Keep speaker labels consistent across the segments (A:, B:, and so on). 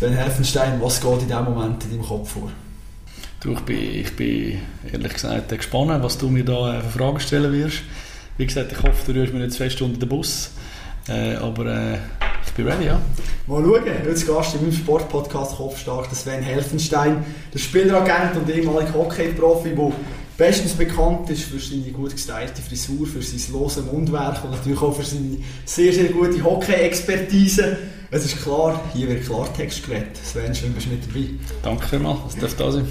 A: Sven Helfenstein, was geht in diesem Moment in deinem Kopf vor?
B: Du, ich, bin, ich bin ehrlich gesagt gespannt, was du mir da äh, für Fragen stellen wirst. Wie gesagt, ich hoffe, du rührst mir nicht zwei Stunden den Bus. Äh, aber äh, ich bin ready, ja.
A: Mal schauen. Heute Gast in meinem Sportpodcast Kopfstark, der Sven Helfenstein, der Spieleragent und ehemaliger Hockey-Profi, der bestens bekannt ist für seine gut gestylte Frisur, für sein lose Mundwerk und natürlich auch für seine sehr, sehr gute Hockey-Expertise. Es ist klar, hier wird Klartext geredet. Sven, schön, bist du mit dabei.
B: Danke vielmals, es darf da sein.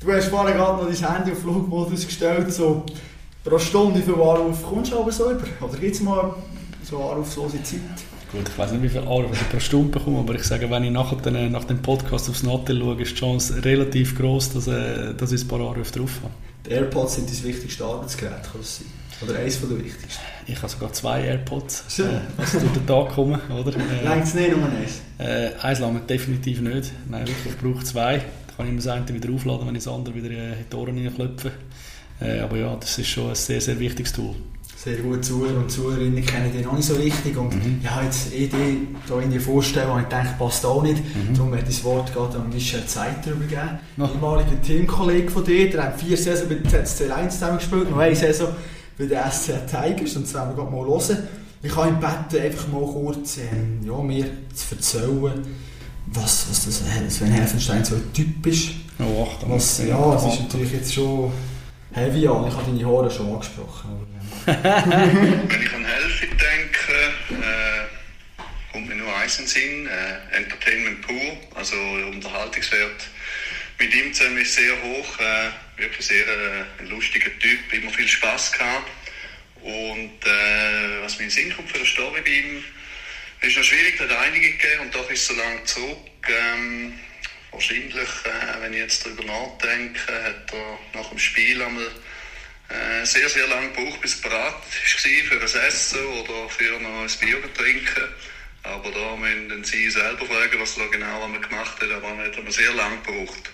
A: Du hast vorhin gerade noch dein Handy auf Flugmodus gestellt, so pro Stunde, viel Anruf kommst du aber so über? Oder gibt es mal so anrufslose Zeit?
B: Gut, ich weiß nicht, wie viel Anrufe ich pro Stunde bekomme, aber ich sage, wenn ich nachher den, nach dem Podcast aufs Nattel schaue, ist die Chance relativ groß, dass, äh, dass ich ein paar Anrufe drauf habe.
A: Die AirPods sind dein wichtigstes Arbeitsgerät, kann das sein? Oder eines der wichtigsten?
B: Ich habe sogar zwei AirPods, so. äh, also durch den Tag kommen, oder?
A: Äh, Längt es nicht, nur eins?
B: Äh, eins lange definitiv nicht. Nein, wirklich, ich brauche zwei. Da kann ich mir das eine wieder aufladen, wenn ich das andere wieder in die Ohren reinklopfe. Äh, aber ja, das ist schon ein sehr, sehr wichtiges Tool
A: sehr gut Zuhörer und Zuhörerinnen kennen die noch nicht so richtig und mhm. ja, jetzt eh die da in die vorstellen und ich denke, passt auch nicht. Mhm. Darum werde ich das Wort gerade an Michel Zeiter übergeben. No. Ehemaliger Teamkollege von dir, der hat vier Saison bei der ZSC1 zusammen gespielt, noch eine Saison bei der SC Tigers und das werden wir gerade mal hören. Ich habe ihn gebeten, einfach mal kurz ähm, ja, mir zu erzählen, was, was das Sven Helfenstein so ein Typ ist.
B: Oh, ach,
A: was, ja, das ist natürlich jetzt schon heavy an. Ich habe deine Haare schon angesprochen.
C: Wenn ich an Helfen denke, äh, kommt mir nur eins in Sinn, äh, Entertainment pur, also Unterhaltungswert mit ihm zusammen ist sehr hoch, äh, wirklich sehr äh, ein lustiger Typ, immer viel Spaß gehabt. Und äh, was mir in den Sinn kommt für eine Story bei ihm, ist noch schwierig, da hat einige gegeben und doch ist so lange zurück. Ähm, wahrscheinlich, äh, wenn ich jetzt darüber nachdenke, hat er nach dem Spiel einmal äh, sehr, sehr lange gebraucht, bis es bereit war für ein Essen oder für noch ein Bier zu trinken. Aber da müssen Sie selber fragen, was da genau gemacht hat. Aber er hat sehr lange gebraucht.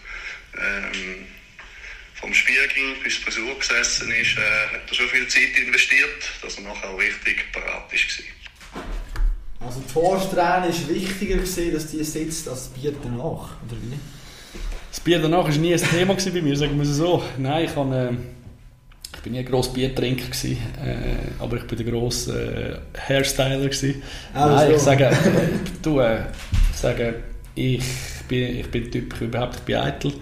C: Ähm, vom Spiegel bis die Frisur gesessen ist, äh, hat er schon viel Zeit investiert, dass er nachher auch richtig bereit war.
A: Also die Vorsträhne war wichtiger, gewesen, dass die sitzt, als das Bier danach, oder wie?
B: Das Bier danach war nie ein Thema bei mir, sagen wir es so. Nein, ich habe... Äh ich bin nie ein grosser Biertrinker gewesen, äh, aber ich bin der grosse äh, Hairstyler gewesen. Also. Nein, ich sage, äh, du, äh, ich sage, ich bin, ich bin Typ, ich überhaupt, ich bin eitel.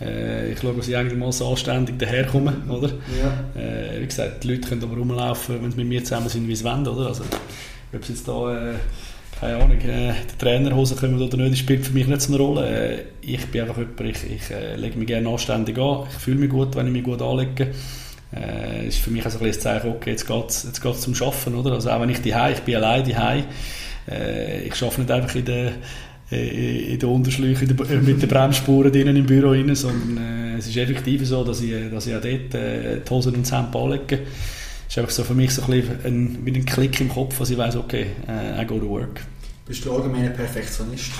B: Äh, ich schaue, dass ich eigentlich mal so anständig daherkomme, oder? Ja. Äh, wie gesagt, die Leute können aber rumlaufen, wenn sie mit mir zusammen sind, wie sie wollen, oder? Also, ob sie jetzt da keine Ahnung, äh, die Trainerhose kommen oder nicht, das spielt für mich nicht so eine Rolle. Äh, ich bin einfach jemand, ich, ich äh, lege mich gerne anständig an, ich fühle mich gut, wenn ich mich gut anlege äh, ist für mich also ein, ein Zeichen, okay, jetzt geht es jetzt geht's zum Arbeiten, oder? Also auch wenn ich die ich bin allein die äh, ich arbeite nicht einfach in der äh, in den Unterschläuchen mit den Bremsspuren drinnen im Büro rein, sondern äh, es ist effektiv so, dass ich, dass ich auch dort äh, die Hosen und das Hemd anlege. Es ist einfach so für mich so ein bisschen ein, wie ein Klick im Kopf, dass ich weiss, okay, äh, I go to work.
A: Bist du allgemein ein Perfektionist?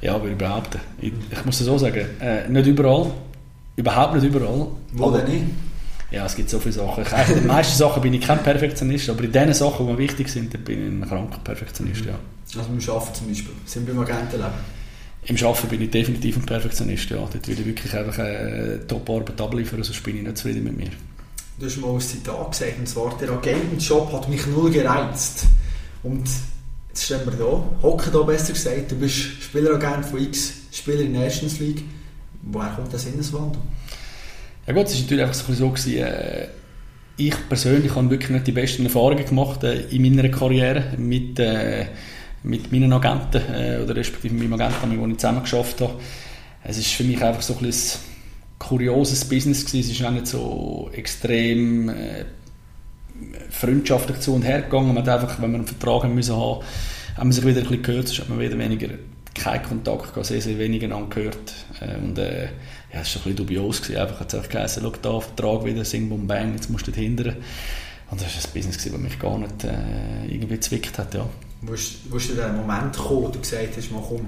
B: Ja, würde ich behaupten. Ich, ich muss es so sagen, äh, nicht überall, überhaupt nicht überall.
A: Wo denn nicht?
B: Ja, es gibt so viele Sachen. Ich, in den meisten Sachen bin ich kein Perfektionist, aber in den Sachen, die mir wichtig sind, bin ich ein kranker Perfektionist, ja.
A: Also beim Arbeiten zum Beispiel, sind wir beim Agentenleben?
B: Im Arbeiten bin ich definitiv ein Perfektionist, ja. Dort will ich wirklich einfach eine Top-Arbeit abliefern, sonst bin ich nicht zufrieden mit mir.
A: Du hast mal ein Zitat gesagt, und zwar, der Agentenjob hat mich null gereizt. Und jetzt stehen wir da, hocken da besser gesagt, du bist Spieleragent von X, Spieler in der Nations League. Woher kommt das Sinneswandel?
B: Ja gut, es war natürlich einfach so, gewesen, äh, ich persönlich habe wirklich nicht die besten Erfahrungen gemacht äh, in meiner Karriere mit, äh, mit meinen Agenten äh, oder respektive mit meinem Agenten, mit dem ich zusammen geschafft habe. Es ist für mich einfach so ein, ein kurioses Business gewesen. Es ist auch nicht so extrem äh, freundschaftlich zu und her gegangen. Man hat einfach, wenn man einen Vertrag haben müssen haben, haben wir sich wieder ein bisschen gehört, sonst hat man wieder weniger keinen Kontakt gehabt, sehr, sehr wenig angehört. Äh, und äh, ja, es war ein bisschen dubios. Gewesen. Einfach hat es geheißen, schau da, Vertrag wieder, sing, bum, bang, jetzt musst du hindern. Und das war ein Business, das mich gar nicht äh, irgendwie gezwickt hat, ja.
A: Wo ist, wo ist der Moment gekommen, wo du gesagt hast, mal komm,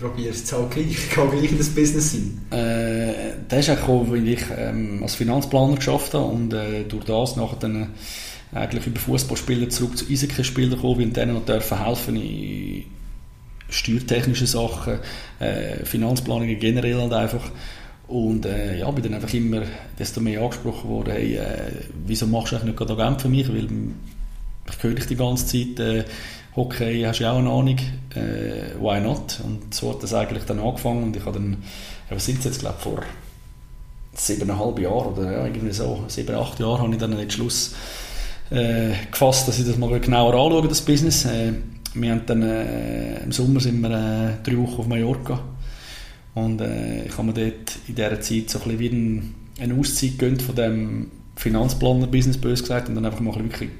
A: probiere es halt gleich, ich kann gleich in das Business sein?
B: Äh, das ist auch, weil ich ähm, als Finanzplaner geschafft habe und äh, durch das nachher dann äh, eigentlich über Fußballspieler zurück zu Eishockeyspielern gekommen und denen noch dürfen helfen in steuertechnischen Sachen, äh, Finanzplanungen generell halt einfach. Und äh, ja, bin dann einfach immer desto mehr angesprochen worden, hey, äh, wieso machst du eigentlich nicht gerade Agent für mich, weil ich höre dich die ganze Zeit, äh, Hockey hast du ja auch eine Ahnung, äh, why not? Und so hat das eigentlich dann angefangen und ich habe dann, ja, was sind es jetzt, glaube vor siebeneinhalb Jahren oder ja, irgendwie so, sieben, acht Jahre habe ich dann den Schluss äh, gefasst, dass ich das mal genauer anschaue, das Business. Äh, wir haben dann, äh, im Sommer sind wir äh, drei Wochen auf Mallorca und äh, ich habe mir dort in dieser Zeit so ein bisschen wie ein, eine Auszeit gegönnt von dem Finanzplaner-Business, bös gesagt, und dann einfach mal wirklich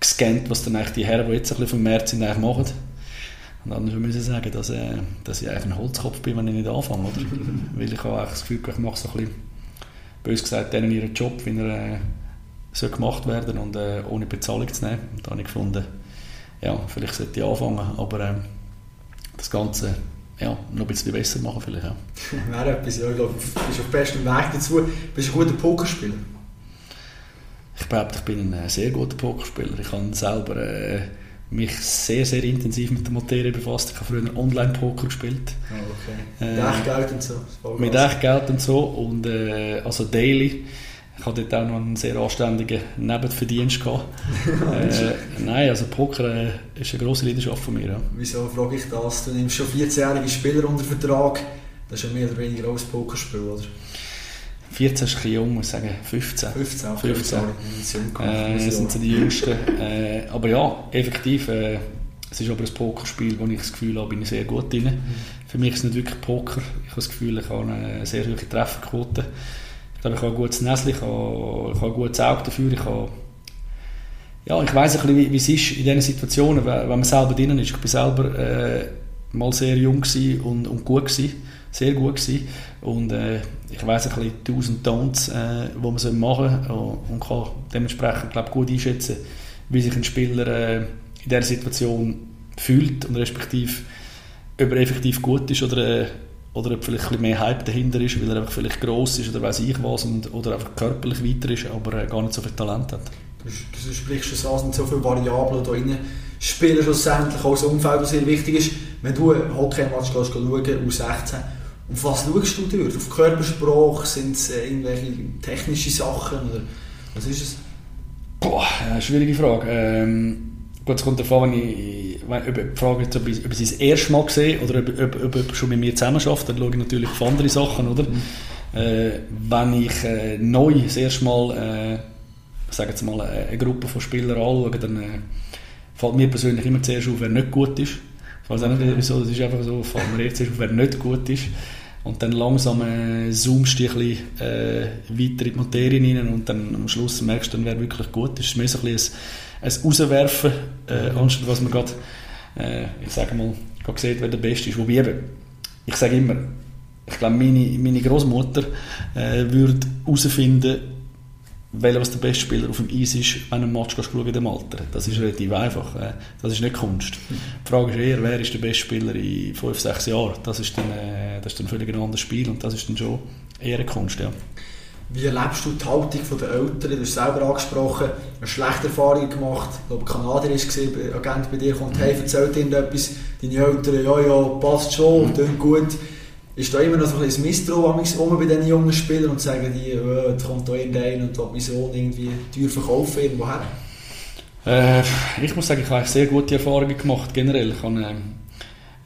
B: gescannt, was dann eigentlich die Herren, die jetzt ein bisschen vom März sind, eigentlich machen. Und dann müssen ich sagen, dass, äh, dass ich eigentlich ein Holzkopf bin, wenn ich nicht anfange, oder? Weil ich habe das Gefühl, ich mache so ein bisschen, bös gesagt, denen ihren Job, wie er äh, soll gemacht werden und äh, ohne Bezahlung zu nehmen. Und da habe ich gefunden, ja, vielleicht sollte ich anfangen, aber äh, das Ganze ja, noch ein bisschen besser machen vielleicht auch.
A: Wäre etwas, ja, ich glaube, du bist auf bestem Weg dazu. Bist du ein guter Pokerspieler?
B: Ich behaupte, ich bin ein sehr guter Pokerspieler. Ich habe selber äh, mich sehr, sehr intensiv mit der Materie befasst. Ich habe früher Online-Poker gespielt.
A: Oh, okay. Mit äh, Echtgeld und so?
B: Mit Echtgeld und so. Und, äh, also daily. Ich hatte dort auch noch einen sehr anständigen Nebenverdienst gehabt. äh, nein, also Poker äh, ist eine grosse Leidenschaft von mir. Ja.
A: Wieso frage ich das? Du nimmst schon 14-jährige Spieler unter Vertrag. Das ist ja mehr oder weniger auch ein Pokerspiel, oder?
B: 14 ist ein bisschen jung, muss ich sagen. 15.
A: 15, okay, 15.
B: Äh, das sind so die Jüngsten. Äh, aber ja, effektiv, äh, es ist aber ein Pokerspiel, wo ich das Gefühl habe, bin ich sehr gut drin. Mhm. Für mich ist es nicht wirklich Poker. Ich habe das Gefühl, ich habe eine sehr hohe Trefferquote. Ich glaube, habe ein gutes Näschen, ich habe, ich habe ein gutes Auge dafür. Ich, habe, ja, ich weiss ein bisschen, wie, wie es ist in diesen Situationen, wenn man selber drin ist. Ich war selber äh, mal sehr jung und, und gut gewesen sehr gut gewesen. Und äh, ich weiß ein bisschen Do's Don'ts, äh, die man machen soll und kann dementsprechend glaub, gut einschätzen, wie sich ein Spieler äh, in dieser Situation fühlt und respektive ob er effektiv gut ist oder, äh, oder ob vielleicht ein bisschen mehr Hype dahinter ist, weil er einfach vielleicht gross ist oder weiß ich was und, oder einfach körperlich weiter ist, aber äh, gar nicht so viel Talent hat.
A: Du, du sprichst schon an, sind so viele Variablen da drin spielen schlussendlich auch das Umfeld, das sehr wichtig ist. Wenn du einen Hockey-Match schauen, U16, auf was schaust du dort? Auf Körpersprache? Sind es äh, irgendwelche technische Sachen? Oder was ist es?
B: Boah, schwierige Frage. Ähm, gut, es kommt wenn ich, wenn, ob, die Frage ob ich, ob ich es das erste Mal sehe oder ob, ob, schon mit mir zusammen schafft, dann schaue ich natürlich auf andere Sachen, oder? Mhm. Äh, wenn ich äh, neu das erste Mal, äh, sagen jetzt mal, eine Gruppe von Spielern anschaue, dann äh, fällt mir persönlich immer zuerst auf, wer nicht gut ist. Ich weiß auch nicht wieso, das ist einfach so, fällt mir jetzt auf, wer nicht gut ist. Und dann langsam äh, zoomst du ein bisschen äh, weiter in die Materie rein und dann am Schluss merkst du dann, wer wirklich gut ist. Es ist mehr so ein, bisschen ein, ein Rauswerfen, äh, anstatt was man gerade, äh, ich sage mal, gerade sieht, wer der Beste ist. Wobei eben, ich sage immer, ich glaube, meine, meine Großmutter äh, würde herausfinden, welcher was der beste Spieler auf dem Eis ist, wenn du ein Match schauen in dem Alter. Das ist relativ einfach. Äh, das ist nicht Kunst. Die Frage ist eher, wer ist der beste Spieler in 5, 6 Jahren? Das ist dann, äh, das ist dann völlig ein anderes Spiel und das ist dann schon eher Kunst, ja.
A: Wie erlebst du die Haltung der Eltern? Du hast selber angesprochen, eine schlechte Erfahrung gemacht. Ich glaube, Kanadier gesehen, Agent bei dir kommt, hey, erzählt ihnen etwas. Deine Eltern, ja, ja, passt schon, klingt gut ist da immer noch so ein bisschen Misstrauen bei diesen jungen Spielern und sagen die, äh, da kommt da irgendein und will mein Sohn irgendwie teuer verkaufen irgendwo her?
B: Äh, ich muss sagen, ich habe sehr gute Erfahrungen gemacht generell. Ich habe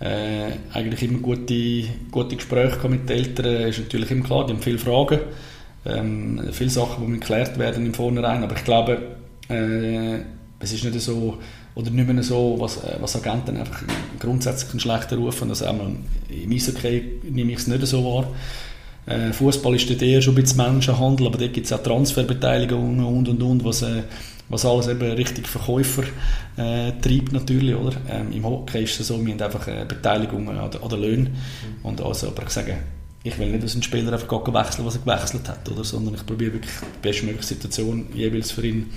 B: äh, eigentlich immer gute, gute Gespräche mit den Eltern. ist natürlich immer klar, die haben viele Fragen, ähm, viele Sachen, die geklärt werden im Vornherein. Aber ich glaube, äh, es ist nicht so oder nicht mehr so, was, äh, was Agenten einfach grundsätzlich einen schlechten Ruf haben. Also einmal im Eishockey nehme ich es nicht so wahr. Äh, Fußball ist dort eher schon ein bisschen Menschenhandel, aber dort gibt es auch Transferbeteiligungen und und und, was, äh, was alles eben richtig Verkäufer äh, treibt natürlich, oder? Ähm, Im Hockey ist es so, wir haben einfach äh, Beteiligungen an, an den Löhnen mhm. und also, aber ich sage, ich will nicht, dass ein Spieler einfach wechseln, was er gewechselt hat, oder? sondern ich probiere wirklich die bestmögliche Situation jeweils für ihn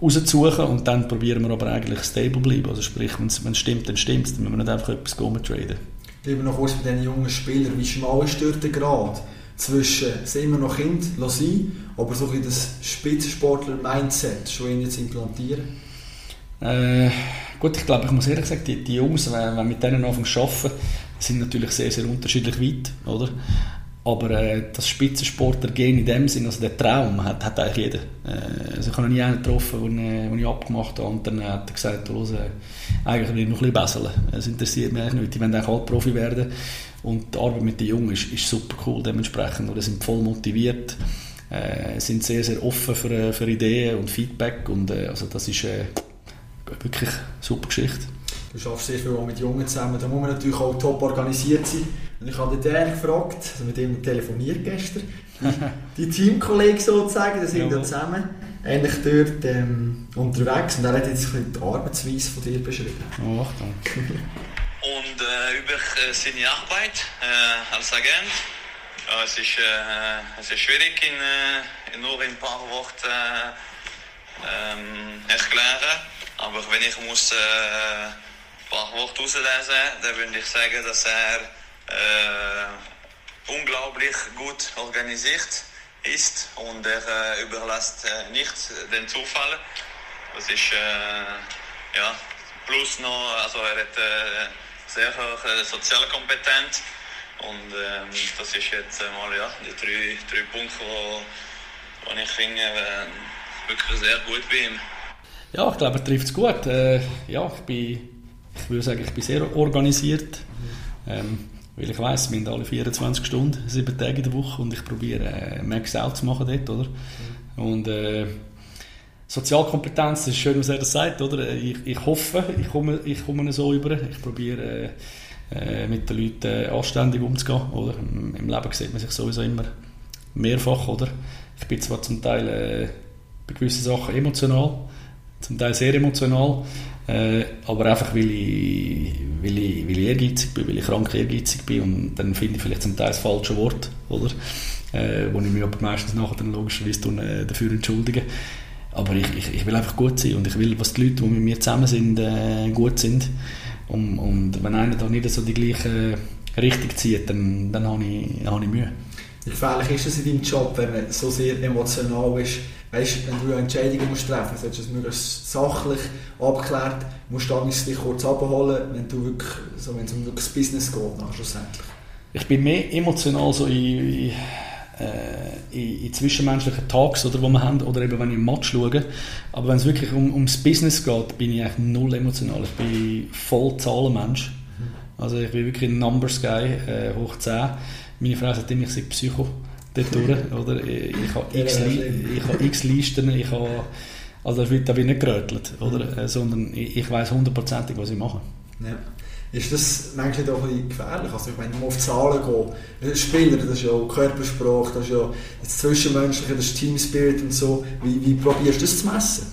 B: rauszusuchen und dann probieren wir aber eigentlich stable bleiben. Also sprich, wenn es stimmt, dann stimmt es. Dann müssen wir nicht einfach etwas traden.
A: bleiben noch kurz bei diesen jungen Spielern. Wie schmal ist dort der Grad zwischen, sind wir noch Kind, sein, aber so ein das Spitzensportler-Mindset schon jetzt implantieren?
B: Äh, gut, ich glaube, ich muss ehrlich sagen, die, die Jungs, wenn, wenn mit denen anfangen zu arbeiten, sind natürlich sehr, sehr unterschiedlich weit, oder? Aber äh, das Spitzensportler-Gen in dem Sinn, also der Traum, hat, hat eigentlich jeder. Äh, also ich habe noch nie einen getroffen, den ich, den ich abgemacht habe und dann hat er gesagt, los, äh, eigentlich will ich noch ein bisschen besser. Es interessiert mich eigentlich nicht, die wollen eigentlich alle Profi werden. Und die Arbeit mit den Jungen ist, ist super cool dementsprechend. Oder sind voll motiviert, äh, sind sehr, sehr offen für, für Ideen und Feedback und äh, also das ist äh, wirklich eine super Geschichte.
A: Du schaffst sehr viel mit Jungen zusammen, da muss man natürlich auch top organisiert sein. Und ich habe den Dan gefragt, also mit ihm telefoniert gestern, die Teamkollegen sozusagen, die sind ja zusammen eigentlich dort ähm, unterwegs und er hat jetzt die Arbeitsweise von dir beschrieben.
B: Oh, Achtung.
C: und äh, über äh, seine Arbeit äh, als Agent. Ja, es, ist, äh, es ist schwierig in, äh, in nur in ein paar Worten äh, ähm, erklären, aber wenn ich muss ein paar Worte auslesen, dann würde ich sagen, dass er äh, unglaublich gut organisiert ist und er äh, überlässt äh, nicht den Zufall. Das ist äh, ja plus noch, also er hat äh, sehr hohe soziale Kompetenz und ähm, das ist jetzt mal ja die drei, drei Punkte, wo, wo ich finde wirklich sehr gut bei ihm.
B: Ja, ich glaube, er trifft es gut. Äh, ja, ich bin, ich würde sagen, ich bin sehr organisiert. Ähm, weil ich weiss, wir haben alle 24 Stunden, sieben Tage in der Woche und ich probiere äh, Max out zu machen dort, oder? Mhm. Und äh, Sozialkompetenz, das ist schön, was er das sagt, oder? Ich, ich hoffe, ich komme, ich komme so über. Ich probiere äh, mit den Leuten äh, anständig umzugehen, oder? Im, Leben sieht man sich sowieso immer mehrfach, oder? Ich bin zwar zum Teil äh, bei gewissen Sachen emotional, zum Teil sehr emotional, äh, aber einfach, weil ich, weil, ich, weil ich ehrgeizig bin, weil ich krank ehrgeizig bin und dann finde ich vielleicht zum Teil das falsche Wort, oder? Äh, wo ich mich aber meistens nachher dann logischerweise tun, äh, dafür entschuldige. Aber ich, ich, ich, will einfach gut sein und ich will, dass die Leute, die mit mir zusammen sind, äh, gut sind. Und, und, wenn einer da nicht so die gleiche Richtung zieht, dann, dann habe ich, hab ich Mühe.
A: Wie gefährlich ist es in deinem Job, wenn man so sehr emotional ist? Weißt, wenn du Entscheidungen musst treffen musst, solltest du es möglichst sachlich abgeklärt, musst du dich kurz abholen, wenn, du wirklich, so, wenn es um wirklich das Business geht, dann schlussendlich.
B: Ich bin mehr emotional so in, in, äh, in, in zwischenmenschlichen Tags, oder, die wir haben, oder eben wenn ich im Match schaue. Aber wenn es wirklich um, ums Business geht, bin ich eigentlich null emotional. Ich bin voll Zahlenmensch. Mhm. Also ich bin wirklich ein Numbers Guy, äh, hoch 10. Meine Frau sagt immer, ich sei Psycho dort oder? Ich, ich habe x, ich x Listen, ich habe, also da wird nicht gerötelt, oder? Mhm. Äh, sondern ich, ich weiß hundertprozentig, was ich mache.
A: Ja. Ist das manchmal doch ein bisschen gefährlich? Also ich meine, man auf Zahlen geht, Spieler, das ist ja Körpersprache, das ist ja das Zwischenmenschliche, das ist Team Spirit und so. Wie, wie probierst du das zu messen?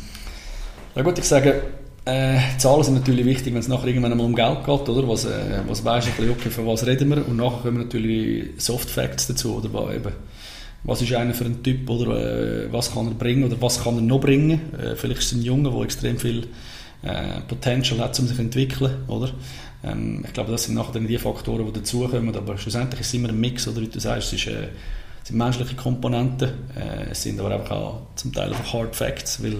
B: Ja gut, ich sage, äh, Zahlen sind natürlich wichtig, wenn es nachher irgendwann einmal um Geld geht, oder? Was, äh, was weisst du, okay, von was reden wir? Und nachher kommen natürlich Soft Facts dazu, oder? Was, eben, was ist einer für ein Typ, oder äh, was kann er bringen, oder was kann er noch bringen? Äh, vielleicht ist es ein Junge, der extrem viel äh, Potential hat, um sich zu entwickeln, oder? Ähm, ich glaube, das sind nachher dann die Faktoren, die dazukommen, aber schlussendlich ist es immer ein Mix, oder? Wie du sagst, es ist, äh, sind menschliche Komponenten, es sind aber auch zum Teil einfach Hard Facts, weil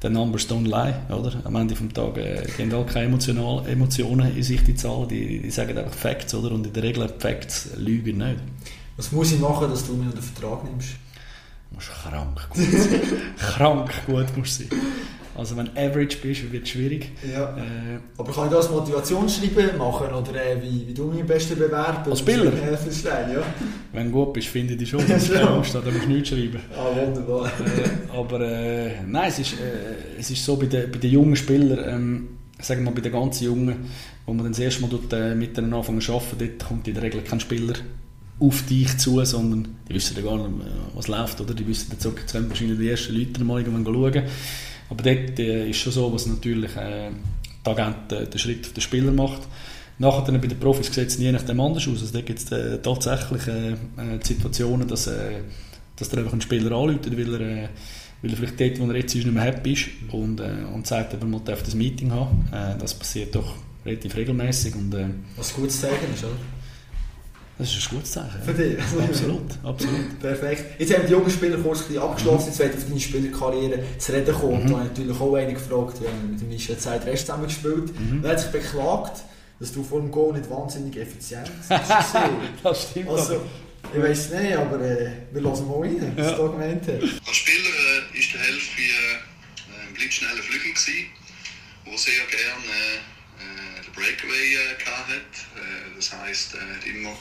B: the numbers don't lie, oder? Am Ende des Tages äh, gehen halt keine Emotional, Emotionen in sich, die Zahlen, die, die sagen einfach Facts, oder? Und in der Regel Facts lügen nicht.
A: Was muss ich machen, dass du mich unter Vertrag nimmst?
B: Du musst krank gut sein. krank gut musst sein. Also wenn du average bist, wird es schwierig.
A: Ja. Äh, Aber kann ich das Motivationsschreiben machen oder äh, wie, wie du mich am besten bewerben?
B: Als Spieler?
A: Ja.
B: Wenn du gut bist, finde ich dich schon. Du hast, dann musst du nichts schreiben.
A: Ah, wunderbar.
B: Äh, aber äh, nein, es ist, äh, es ist so bei den, bei den jungen Spielern, ähm, sagen wir mal bei den ganz Jungen, wo man dann das erste Mal dort, äh, mit denen anfangen zu arbeiten, dort kommt in der Regel kein Spieler auf dich zu, sondern die wissen ja gar nicht, was läuft, oder? Die wissen jetzt, jetzt wahrscheinlich die ersten Leute mal irgendwann schauen. Aber dort äh, ist schon so, was natürlich äh, der Agent äh, den Schritt auf den Spieler macht. Nachher dann bei den Profis sieht es je nachdem anders aus. Also da gibt es äh, tatsächlich äh, äh, Situationen, dass, äh, dass der einfach einen Spieler anruft, weil er, weil er vielleicht dort, wo er jetzt ist, nicht mehr happy ist und, und sagt, er möchte das Meeting haben. Das passiert doch relativ regelmäßig und
A: Was gutes Zeichen ist, oder?
B: Das ist ein gutes Zeichen.
A: Für dich?
B: Absolut, absolut.
A: Perfekt. Jetzt haben die jungen Spieler kurz abgeschlossen, jetzt werden auf deine Spielerkarriere zu reden kommen. Mhm. Da habe ich natürlich auch einen gefragt, haben mit dem Michel Zeit Rest zusammen gespielt. Mhm. Er hat sich beklagt, dass du vor dem Goal nicht wahnsinnig effizient bist.
B: das stimmt.
A: Also, ich weiß nicht, aber äh, wir hören mal rein, was ja. du gemeint hast.
C: Als Spieler äh, ist der Hälfte äh, ein blitzschneller Flügel gewesen, der sehr gerne äh, den Breakaway äh, hatte. Äh, das heisst, er hat immer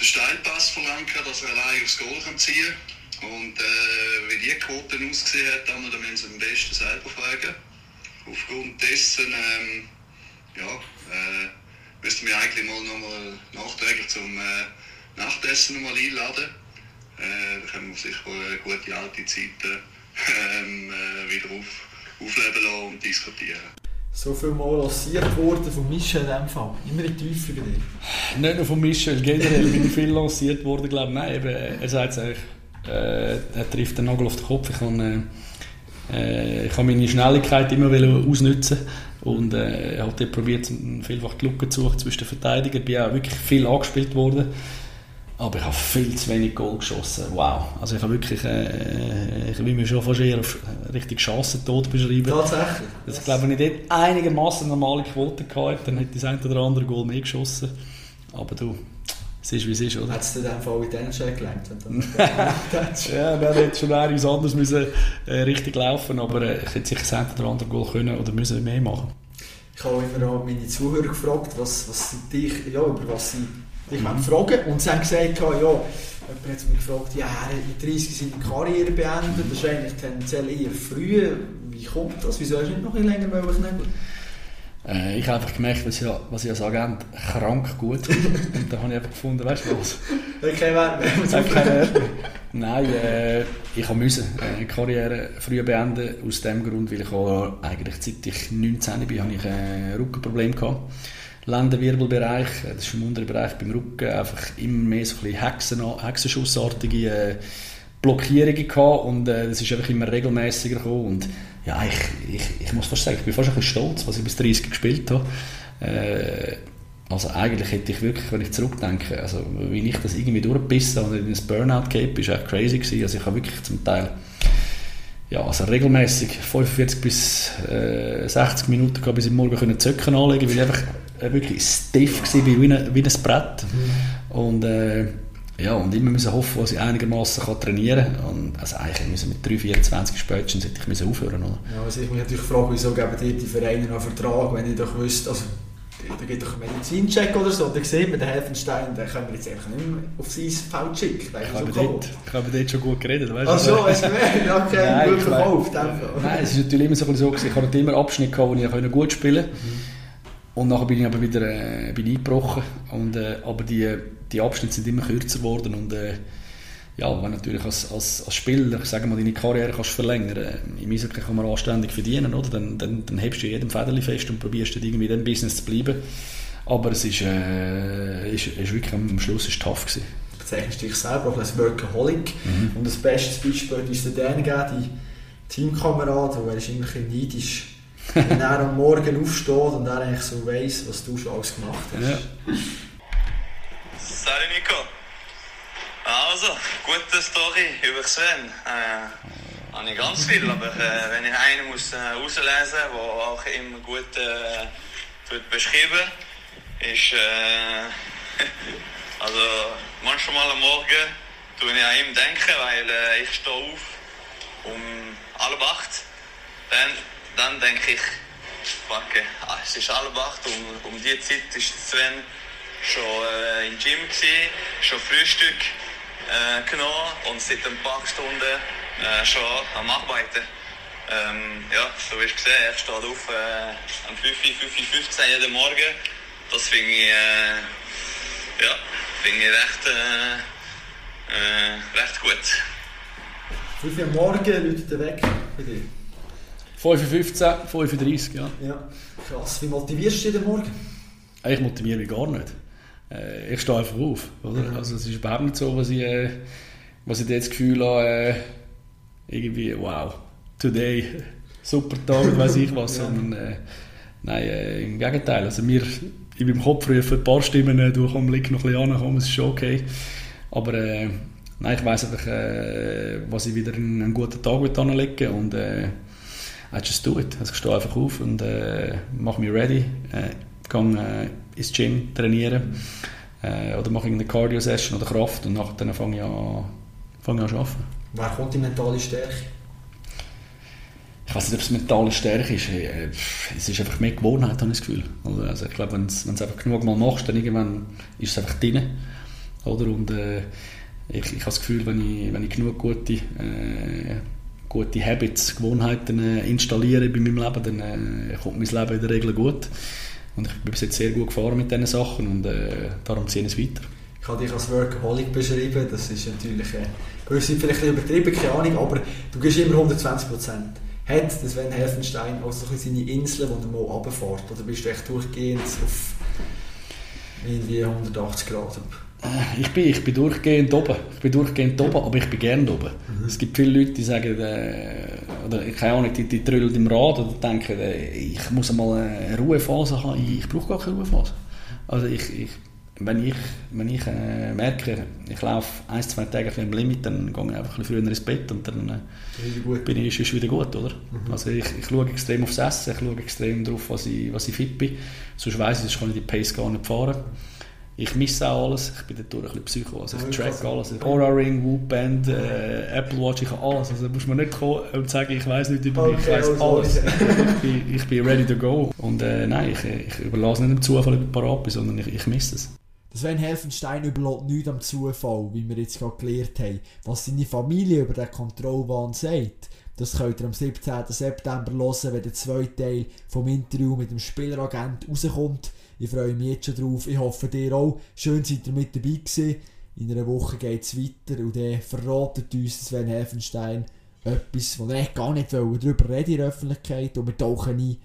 C: den Steilpass verlangt, dass er allein aufs Goal kann ziehen kann. Und äh, wie die Quote ausgesehen hat, dann, müssen sie am besten selber fragen. Aufgrund dessen ähm, ja, äh, müssten wir eigentlich mal nochmal nachträglich zum äh, Nachtessen nochmal einladen. Äh, da können wir sicher gute alte Zeiten ähm, äh, wieder auf, aufleben lassen und diskutieren.
A: So viel mal lanciert worden von Michel in dem Fall. Immer in die Tiefe bei dir.
B: Nicht nur von Michel, generell bin ich viel lanciert worden, glaube Nein, eben, er sagt es eigentlich, äh, er trifft den Nagel auf den Kopf. Ich kann, äh, ich kann meine Schnelligkeit immer ausnutzen und äh, er hat probiert, vielfach die Lücke zu suchen zwischen den Verteidigern. Ich bin auch wirklich viel angespielt worden. Aber ich habe viel zu wenig Goal geschossen. Wow. Also ich habe wirklich, äh, ich will mir schon fast eher auf richtig Chancentod beschreiben.
A: Tatsächlich?
B: Also ich glaube, wenn ich dort einigermaßen normale Quote gehabt dann hätte ich das ein oder andere Goal mehr geschossen. Aber du, es ist wie es ist, oder?
A: Hättest du dann voll in den Check gelenkt?
B: ja, dann hätte schon einiges anderes müssen, äh, richtig laufen aber äh, ich hätte sicher das ein oder andere Goal können oder müssen mehr machen.
A: Ich habe immer auch meine Zuhörer gefragt, was, was dich, ja, über was sie dich mhm. fragen und sie haben gesagt, ja, jemand hat mich gefragt, ja, er hat mit 30 seine Karriere beendet, das ist eigentlich tendenziell eher früh. Wie kommt das? Wieso hast du nicht noch ein länger knebeln?
B: Äh, ich habe einfach gemerkt, was ich, was ich als Agent krank gut Und da habe ich einfach gefunden, weißt du was?
A: Kein Wert mehr.
B: Kein Wert mehr. Nein, äh, ich habe müssen äh, Karriere früh beenden, aus dem Grund, weil ich auch eigentlich seit ich 19 bin, habe ich ein Rückenproblem gehabt. Lendenwirbelbereich, äh, das ist im unteren Bereich beim Rücken, einfach immer mehr so ein Hexen, Hexenschussartige äh, Blockierungen gehabt und äh, das ist einfach immer regelmäßiger gekommen und ja, ich, ich, ich muss fast sagen, ich bin fast ein bisschen stolz, was ich bis 30 gespielt habe. Äh, also eigentlich hätte ich wirklich, wenn ich zurückdenke, also wie ich das irgendwie durchgebissen und in das Burnout gehabt, ist echt crazy gewesen. Also ich habe wirklich zum Teil ja, also regelmäßig 45 bis äh, 60 Minuten gehabt, bis ich morgen können Zöcken anlegen, weil ich einfach wirklich stiff war wie, wie, ein, wie ein Brett. Mhm. Und äh, ja, und immer müssen hoffen, dass ich einigermaßen trainieren kann. Und, also eigentlich müssen mit 3, 24 spätestens hätte ich müssen aufhören oder?
A: Ja, also ich mich natürlich frage, wieso geben die, die Vereine noch einen Vertrag, wenn ich doch wüsste, also da gibt doch einen Medizincheck oder so, da sieht man den Helfenstein, den können wir jetzt einfach nicht mehr auf sein Feld schicken.
B: Ich habe, so dort, ich habe dort schon gut geredet,
A: weißt du? Ach so, hast du gemerkt? Okay, Nein, gut verkauft.
B: Nein, es ist natürlich immer so, so ich hatte immer Abschnitte, wo ich gut spielen konnte. Mhm. Und nachher bin ich aber wieder äh, bin eingebrochen. Und, äh, aber die, die Abschnitte sind immer kürzer geworden. Und äh, ja, wenn natürlich als, als, als Spieler, sagen wir, deine Karriere kannst verlängern, äh, im Eishockey kann man anständig verdienen, oder? Dann, dann, dann hebst du jedem Federli fest und probierst dann irgendwie in diesem Business zu bleiben. Aber es ist, äh, ist, ist wirklich am Schluss ist tough gewesen.
A: Du bezeichnest dich selber als Workaholic. Mhm. Und das beste Beispiel ist der Dänen, die Teamkamerad, der ist immer ein neidisch wenn er am Morgen aufsteht und er eigentlich so weiss, was du schon alles gemacht hast. Ja.
C: Salut Nico. Also, gute Story über Sven. Äh, habe ich ganz viel, aber äh, wenn ich einen muss äh, rauslesen der auch immer gut äh, beschrieben ist, äh, also manchmal am Morgen tue ich an ihm denken, weil äh, ich stehe auf um halb acht. Dann dann denke ich, fuck, ah, es ist halb acht, um, um die Zeit ist Sven schon äh, im Gym gewesen, schon Frühstück äh, genommen und seit ein paar Stunden äh, schon am Arbeiten. Ähm, ja, du hast gesehen, er steht auf äh, am 5, 5, 5 jeden Morgen. Das finde ich, äh, ja, find ich recht, äh, äh, recht gut.
A: 5 Uhr morgen läutet er weg bei dir?
B: 5.15 35, ja.
A: Ja, krass. Wie motivierst du dich morgen?
B: Ich motiviere mich gar nicht. Äh, ich stehe einfach auf. Oder? Mhm. Also es ist überhaupt nicht so, was ich, äh, was ich jetzt das Gefühl habe, äh, irgendwie, wow, today, super Tag, weiß ich was, ja. sondern Nein, äh, im Gegenteil. Also mir, in meinem Kopf rufen ein paar Stimmen, äh, du komm, leg noch ein bisschen an, komm, es ist schon okay. Aber äh, nein, ich weiss einfach, äh, was ich wieder in einen guten Tag anlegen und äh, I just do it. Also ich stehe einfach auf und äh, mache mich ready, äh, gehe äh, ins Gym trainieren äh, oder mache eine Cardio-Session oder Kraft und nachher dann fange ich an, fange ich an zu arbeiten.
A: Wer kommt die mentale Stärke?
B: Ich weiß nicht, ob es mentale Stärke ist. Äh, es ist einfach mehr Gewohnheit, habe ich das Gefühl. Also ich glaube, wenn du es einfach genug mal machst, dann irgendwann ist es einfach drin. Oder? Und äh, ich, ich habe das Gefühl, wenn ich, wenn ich genug gute, äh, gute Habits, Gewohnheiten äh, installiere bei meinem Leben, dann äh, kommt mein Leben in der Regel gut. Und ich bin bis jetzt sehr gut gefahren mit diesen Sachen und äh, darum ziehe ich es weiter.
A: Ich habe dich als Workaholic beschrieben, das ist natürlich äh, gewisse vielleicht übertrieben, keine Ahnung, aber du gehst immer 120 Prozent. Hat das Sven Helfenstein auch so seine Inseln, wo er mal runterfährt? Oder bist du echt durchgehend auf irgendwie 180 Grad?
B: Äh, ich bin, ich bin durchgehend oben. Ich bin durchgehend oben, aber ich bin gerne oben. Mhm. Es gibt viele Leute, die sagen, äh, oder keine Ahnung, die, die trüllen im Rad oder denken, äh, ich muss einmal eine Ruhephase haben. Ich, ich brauche gar keine Ruhephase. Also ich, ich, wenn ich, wenn ich äh, merke, ich laufe ein, zwei Tage im Limit, dann gehe ich einfach ein früher ins Bett und dann äh, bin ich ist wieder gut, oder? Mhm. Also ich, ich schaue extrem aufs Essen, ich schaue extrem darauf, was ich, was ich fit bin. Sonst weiss ich, sonst kann ich die Pace gar nicht fahren. Ich misse auch alles. Ich bin dadurch ein bisschen Psycho. Also ich track alles. Aura Ring, Whoop Band, äh, Apple Watch, ich habe alles. Also da muss man nicht kommen und sagen, ich weiß nicht über mich, ich weiß alles. ich, bin, ich bin ready to go. Und äh, nein, ich, ich überlasse nicht dem Zufall, parat bin, sondern ich, ich misse es.
A: Sven Helfenstein überlässt nichts am Zufall, wie wir jetzt gerade gelernt haben. Was seine Familie über den Kontrollwahn sagt, das könnt ihr am 17. September hören, wenn der zweite Teil vom Interview mit dem Spieleragent rauskommt. Ich freue mich jetzt schon drauf. Ich hoffe, ihr auch. Schön seid ihr mit dabei gewesen. In einer Woche geht es weiter und dann verratet uns Sven Hefenstein etwas, wo er gar nicht darüber reden in der Öffentlichkeit und wir tauchen ein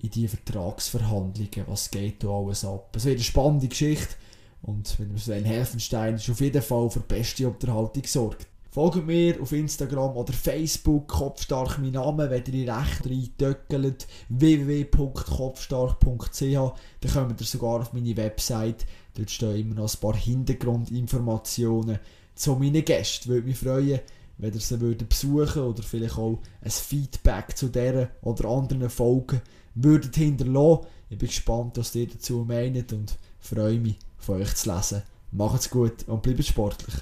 A: in die Vertragsverhandlungen. Was geht da alles ab? Es wird eine spannende Geschichte und wenn Sven Helfenstein ist auf jeden Fall für beste Unterhaltung sorgt. Folgt mir auf Instagram oder Facebook, Kopfstark mein Name, wenn ihr recht reintöckelt, www.kopfstark.ch, dann kommt ihr sogar auf meine Website, dort stehen immer noch ein paar Hintergrundinformationen zu meinen Gästen. Würde mich freuen, wenn ihr sie würdet besuchen oder vielleicht auch ein Feedback zu dieser oder anderen Folgen würdet hinterlassen. Ich bin gespannt, was ihr dazu meint und freue mich, von euch zu lesen. Macht's gut und bleibt sportlich.